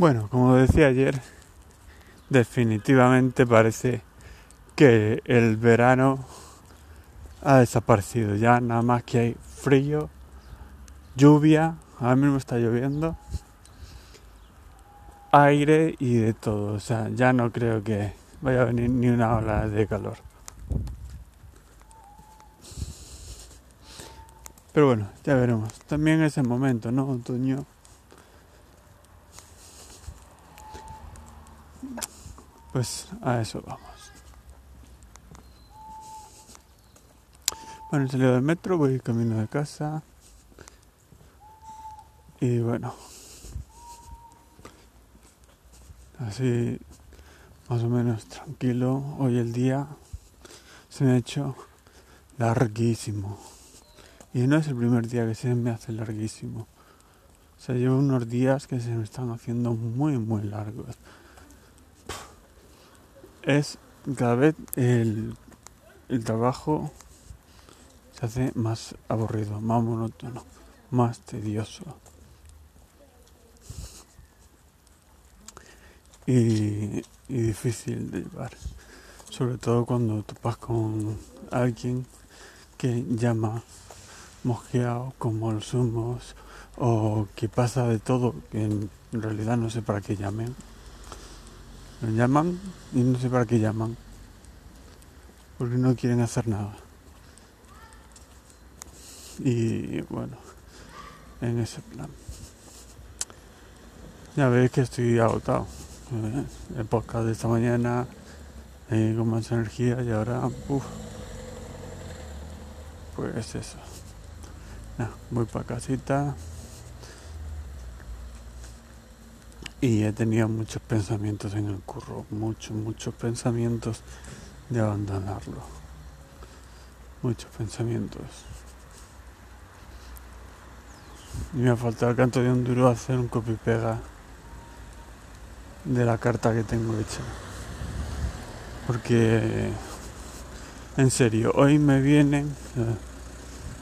Bueno, como decía ayer, definitivamente parece que el verano ha desaparecido. Ya nada más que hay frío, lluvia, ahora mismo está lloviendo, aire y de todo. O sea, ya no creo que vaya a venir ni una ola de calor. Pero bueno, ya veremos. También es el momento, ¿no? Otoño. Pues a eso vamos. Bueno, salido del metro, voy camino de casa. Y bueno. Así más o menos tranquilo. Hoy el día se me ha hecho larguísimo. Y no es el primer día que se me hace larguísimo. O sea, llevo unos días que se me están haciendo muy, muy largos es cada vez el, el trabajo se hace más aburrido, más monótono, más tedioso. Y, y, difícil de llevar. Sobre todo cuando topas con alguien que llama mosqueado como los humos o que pasa de todo, que en realidad no sé para qué llamen. Llaman y no sé para qué llaman. Porque no quieren hacer nada. Y bueno, en ese plan. Ya veis que estoy agotado. ¿eh? El podcast de esta mañana eh, con más energía y ahora, uff, pues eso. voy para casita. Y he tenido muchos pensamientos en el curro, muchos, muchos pensamientos de abandonarlo. Muchos pensamientos. Y me ha faltado canto de un hacer un copy pega de la carta que tengo hecha. Porque, en serio, hoy me vienen eh,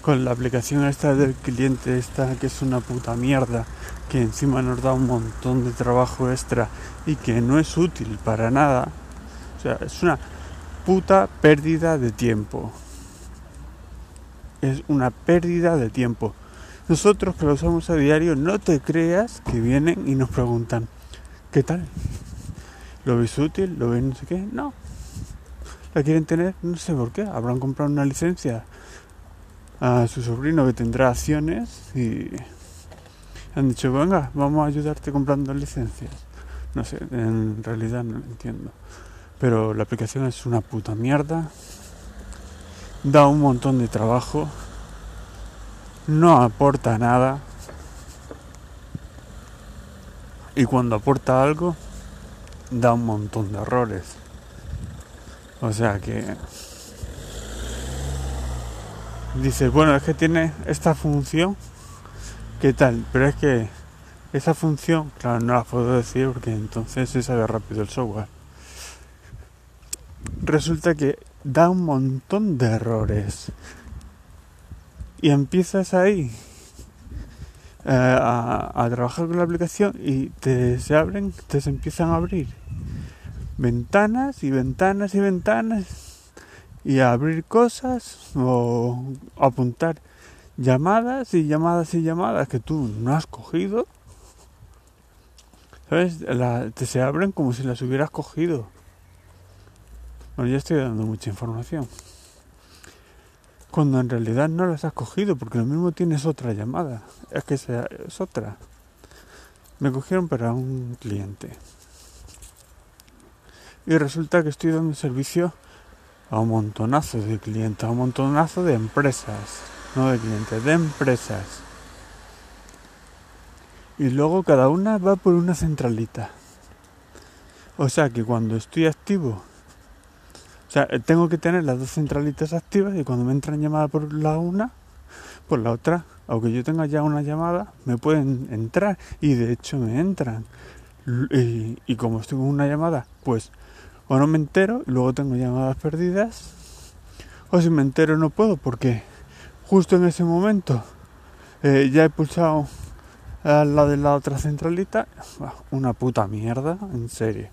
con la aplicación esta del cliente, esta que es una puta mierda que encima nos da un montón de trabajo extra y que no es útil para nada. O sea, es una puta pérdida de tiempo. Es una pérdida de tiempo. Nosotros que lo usamos a diario, no te creas que vienen y nos preguntan, ¿qué tal? ¿Lo ves útil? ¿Lo ves no sé qué? No. ¿La quieren tener? No sé por qué. Habrán comprado una licencia a su sobrino que tendrá acciones y han dicho, venga, vamos a ayudarte comprando licencias. No sé, en realidad no lo entiendo. Pero la aplicación es una puta mierda. Da un montón de trabajo. No aporta nada. Y cuando aporta algo, da un montón de errores. O sea que... Dices, bueno, es que tiene esta función qué tal, pero es que esa función, claro, no la puedo decir porque entonces se sabe rápido el software. Resulta que da un montón de errores. Y empiezas ahí eh, a, a, trabajar con la aplicación y te se abren, te se empiezan a abrir ventanas y ventanas y ventanas y abrir cosas o apuntar llamadas y llamadas y llamadas que tú no has cogido. ¿Sabes? te se abren como si las hubieras cogido. Bueno, ya estoy dando mucha información. Cuando en realidad no las has cogido, porque lo mismo tienes otra llamada. Es que es otra. Me cogieron para un cliente. Y resulta que estoy dando servicio a un montonazo de clientes, a un montonazo de empresas no de clientes, de empresas. Y luego cada una va por una centralita. O sea que cuando estoy activo, o sea, tengo que tener las dos centralitas activas y cuando me entran llamadas por la una, por la otra, aunque yo tenga ya una llamada, me pueden entrar y de hecho me entran. Y como estoy con una llamada, pues o no me entero y luego tengo llamadas perdidas, o si me entero no puedo porque justo en ese momento eh, ya he pulsado la de la otra centralita, una puta mierda, en serio.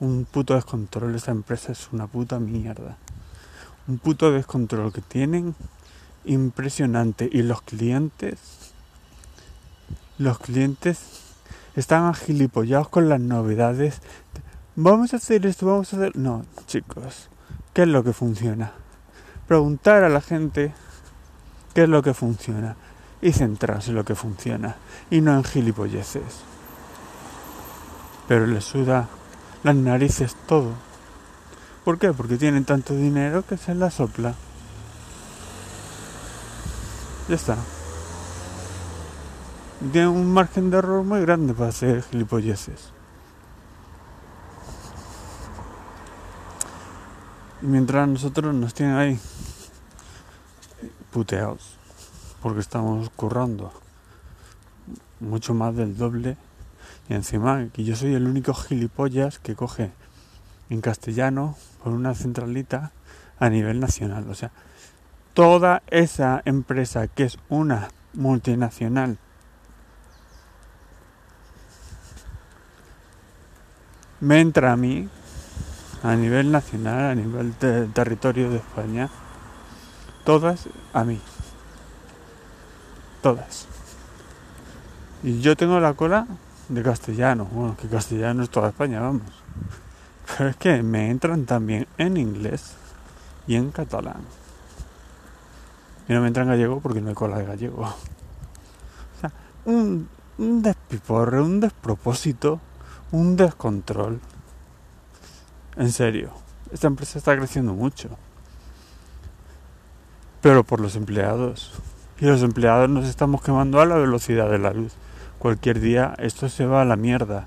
Un puto descontrol, esta empresa es una puta mierda. Un puto descontrol que tienen impresionante. Y los clientes, los clientes están agilipollados con las novedades. Vamos a hacer esto, vamos a hacer... No, chicos, ¿qué es lo que funciona? Preguntar a la gente qué es lo que funciona y centrarse en lo que funciona y no en gilipolleces. Pero les suda las narices todo. ¿Por qué? Porque tienen tanto dinero que se la sopla. Ya está. Tienen un margen de error muy grande para hacer gilipolleces. Mientras nosotros nos tienen ahí puteados porque estamos currando mucho más del doble y encima que yo soy el único gilipollas que coge en castellano por una centralita a nivel nacional. O sea, toda esa empresa que es una multinacional me entra a mí a nivel nacional, a nivel de territorio de España, todas a mí todas. Y yo tengo la cola de castellano, bueno, que castellano es toda España, vamos. Pero es que me entran también en inglés y en catalán. Y no me entran en gallego porque no hay cola de gallego. O sea, un, un despiporre, un despropósito, un descontrol. En serio, esta empresa está creciendo mucho. Pero por los empleados y los empleados nos estamos quemando a la velocidad de la luz. Cualquier día esto se va a la mierda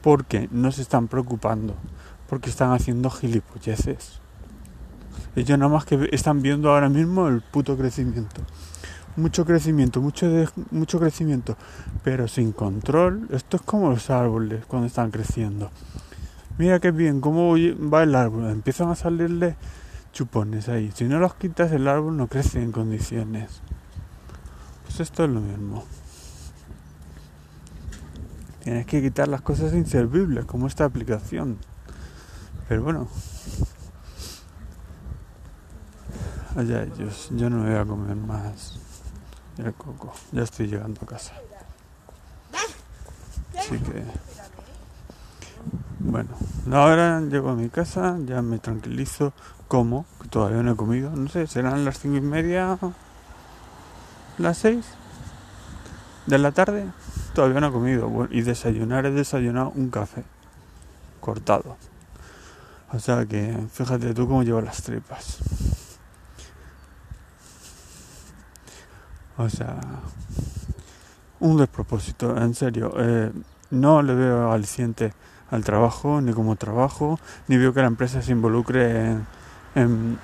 porque no se están preocupando, porque están haciendo gilipolleces. Ellos nada más que están viendo ahora mismo el puto crecimiento. Mucho crecimiento, mucho, mucho crecimiento, pero sin control. Esto es como los árboles cuando están creciendo. Mira qué bien, cómo va el árbol. Empiezan a salirle chupones ahí. Si no los quitas, el árbol no crece en condiciones. Pues esto es lo mismo. Tienes que quitar las cosas inservibles, como esta aplicación. Pero bueno. Allá ellos. Yo no voy a comer más el coco. Ya estoy llegando a casa. Así que... Bueno, ahora llego a mi casa, ya me tranquilizo, como, que todavía no he comido, no sé, serán las cinco y media las 6 de la tarde todavía no he comido. y desayunar he desayunado un café cortado. O sea que fíjate tú cómo llevo las tripas. O sea, un despropósito, en serio. Eh, no le veo aliciente al trabajo, ni como trabajo, ni veo que la empresa se involucre en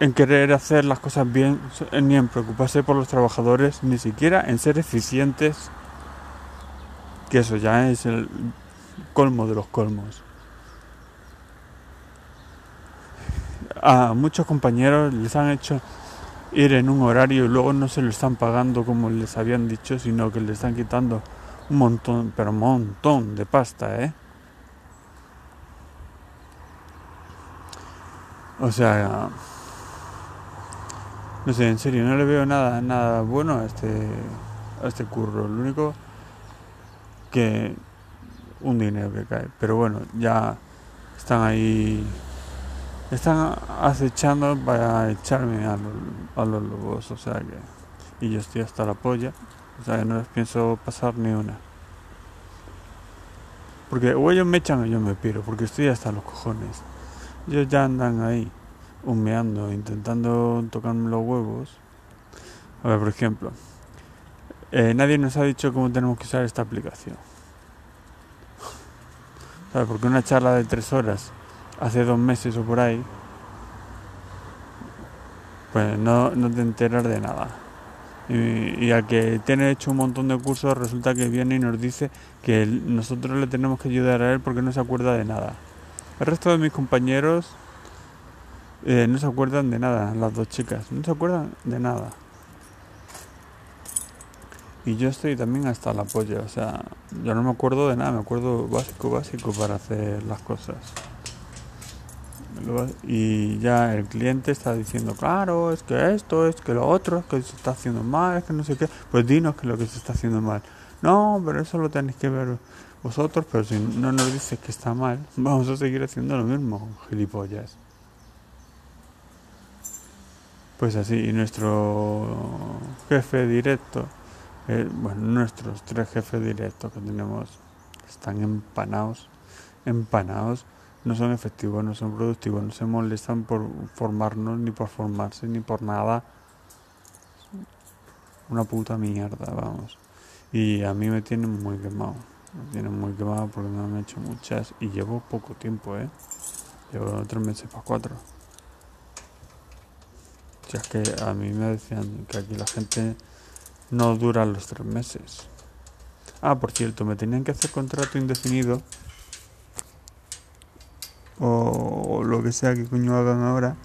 en querer hacer las cosas bien, ni en preocuparse por los trabajadores, ni siquiera en ser eficientes, que eso ya es el colmo de los colmos. A muchos compañeros les han hecho ir en un horario y luego no se lo están pagando como les habían dicho, sino que le están quitando un montón, pero un montón de pasta, ¿eh? O sea, no sé, en serio, no le veo nada, nada bueno a este, a este curro. Lo único que un dinero que cae. Pero bueno, ya están ahí, están acechando para echarme a los, a los lobos, o sea que, y yo estoy hasta la polla, no les pienso pasar ni una. Porque o ellos me echan o yo me piro, porque estoy hasta los cojones. Ellos ya andan ahí humeando, intentando tocarme los huevos. A ver, por ejemplo, eh, nadie nos ha dicho cómo tenemos que usar esta aplicación. ¿Sabes? Porque una charla de tres horas hace dos meses o por ahí, pues no te enteras de nada. Y, y, que tiene hecho un montón de cursos resulta que viene y nos dice que nosotros le tenemos que ayudar a él porque no se acuerda de nada. El resto de mis compañeros eh, no se acuerdan de nada, las dos chicas, no se acuerdan de nada. Y yo estoy también hasta la polla, o sea, yo no me acuerdo de nada, me acuerdo básico, básico para hacer las cosas. Y ya el cliente está diciendo, claro, es que esto, es que lo otro, es que se está haciendo mal, es que no sé qué. Pues dinos que lo que se está haciendo mal. No, pero eso lo tenéis que ver vosotros, pero si no nos dices que está mal, vamos a seguir haciendo lo mismo, gilipollas. Pues así, y nuestro jefe directo, eh, bueno, nuestros tres jefes directos que tenemos están empanados, empanados, no son efectivos, no son productivos, no se molestan por formarnos, ni por formarse, ni por nada. Una puta mierda, vamos. Y a mí me tienen muy quemado, me tienen muy quemado porque me han hecho muchas y llevo poco tiempo, ¿eh? Llevo tres meses para cuatro. Ya es que a mí me decían que aquí la gente no dura los tres meses. Ah, por cierto, me tenían que hacer contrato indefinido o lo que sea que coño hagan ahora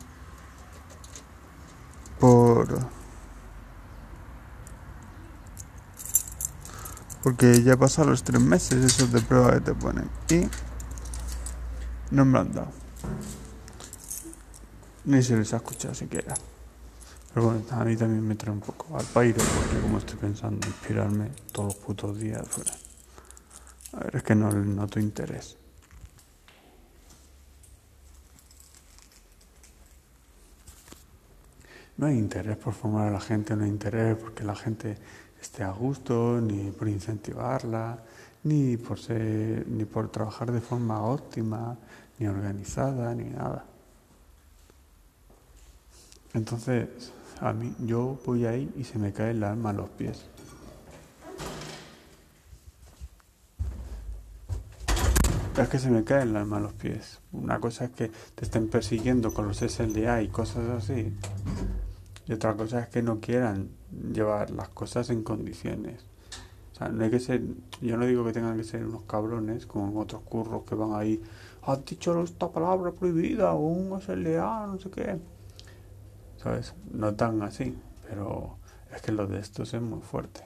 por porque ya pasan los tres meses esos de prueba que te ponen y no me han dado ni se les ha escuchado siquiera pero bueno, a mí también me trae un poco al pairo, porque como estoy pensando inspirarme todos los putos días fuera. A ver, es que no noto interés. No hay interés por formar a la gente, no hay interés porque la gente esté a gusto, ni por incentivarla, ni por ni por trabajar de forma óptima, ni organizada, ni nada. Entonces, a mí, yo voy ahí y se me cae el alma a los pies. Es que se me cae el alma a los pies. Una cosa es que te estén persiguiendo con los SLA y cosas así. Y otra cosa es que no quieran llevar las cosas en condiciones. O sea, no hay que ser, yo no digo que tengan que ser unos cabrones como otros curros que van ahí, has dicho esta palabra prohibida o un SLA, no sé qué. ¿sabes? No tan así, pero es que lo de estos es muy fuerte.